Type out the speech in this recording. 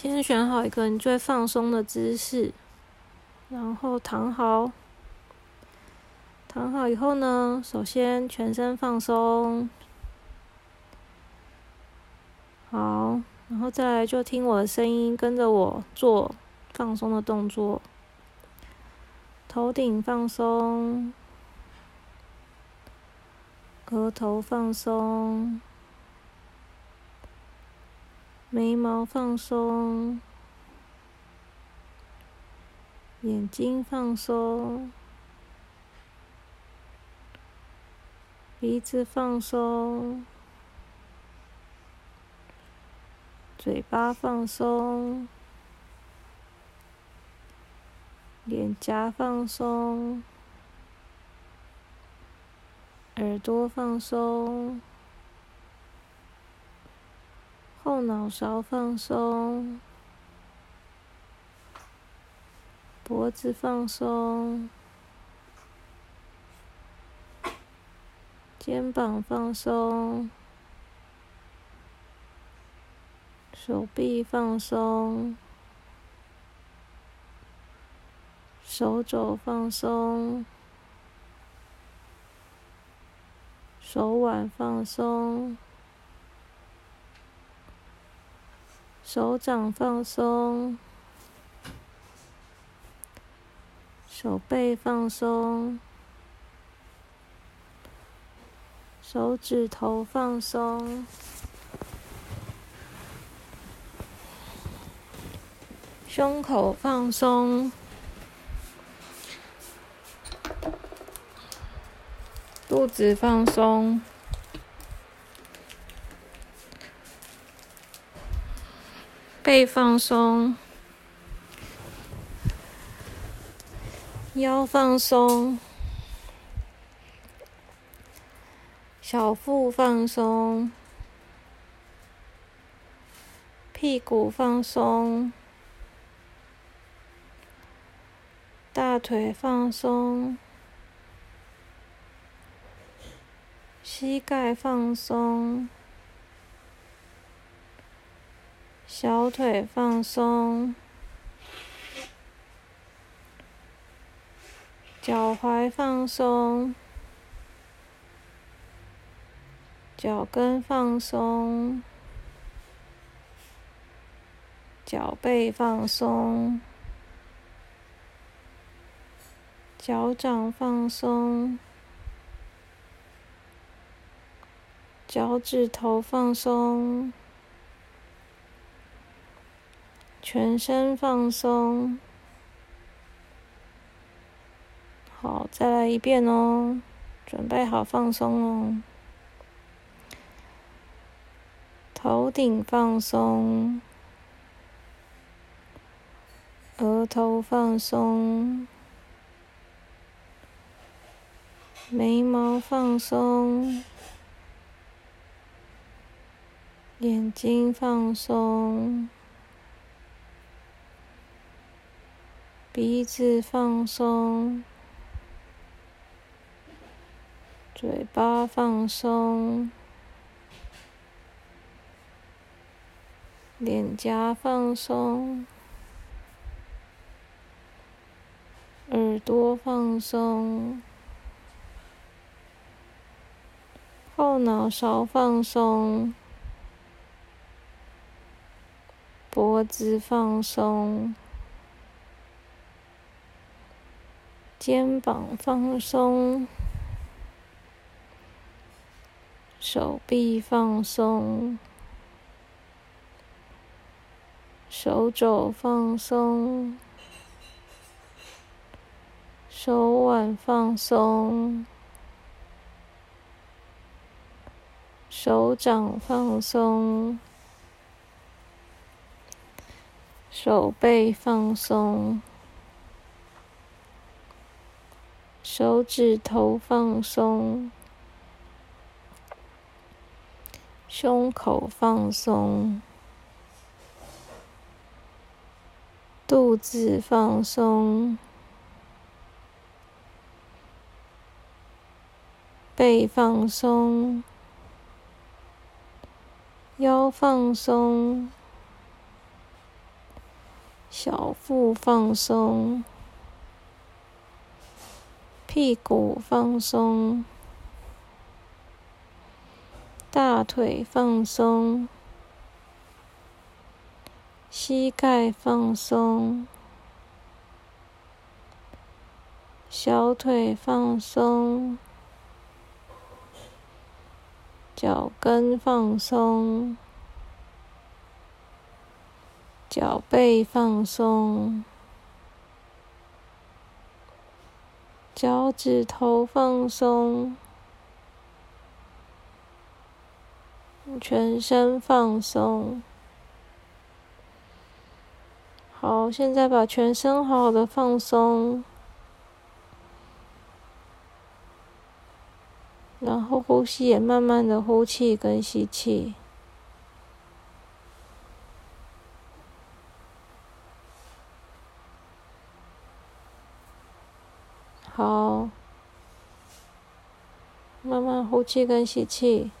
先选好一个你最放松的姿势，然后躺好。躺好以后呢，首先全身放松，好，然后再来就听我的声音，跟着我做放松的动作。头顶放松，额头放松。眉毛放松，眼睛放松，鼻子放松，嘴巴放松，脸颊放松，耳朵放松。后脑勺放松，脖子放松，肩膀放松，手臂放松，手肘放松，手腕放松。手掌放松，手背放松，手指头放松，胸口放松，肚子放松。背放松，腰放松，小腹放松，屁股放松，大腿放松，膝盖放松。小腿放松，脚踝放松，脚跟放松，脚背放松，脚掌放松，脚趾头放松。全身放松，好，再来一遍哦。准备好放松哦。头顶放松，额头放松，眉毛放松，眼睛放松。鼻子放松，嘴巴放松，脸颊放松，耳朵放松，后脑勺放松，脖子放松。肩膀放松，手臂放松，手肘放松，手腕放松，手掌放松，手背放松。手指头放松，胸口放松，肚子放松，背放松，腰放松，小腹放松，屁股放松，大腿放松，膝盖放松，小腿放松。脚跟放松，脚背放松，脚趾头放松，全身放松。好，现在把全身好好的放松。然后呼吸也慢慢的呼气跟吸气，好，慢慢呼气跟吸气。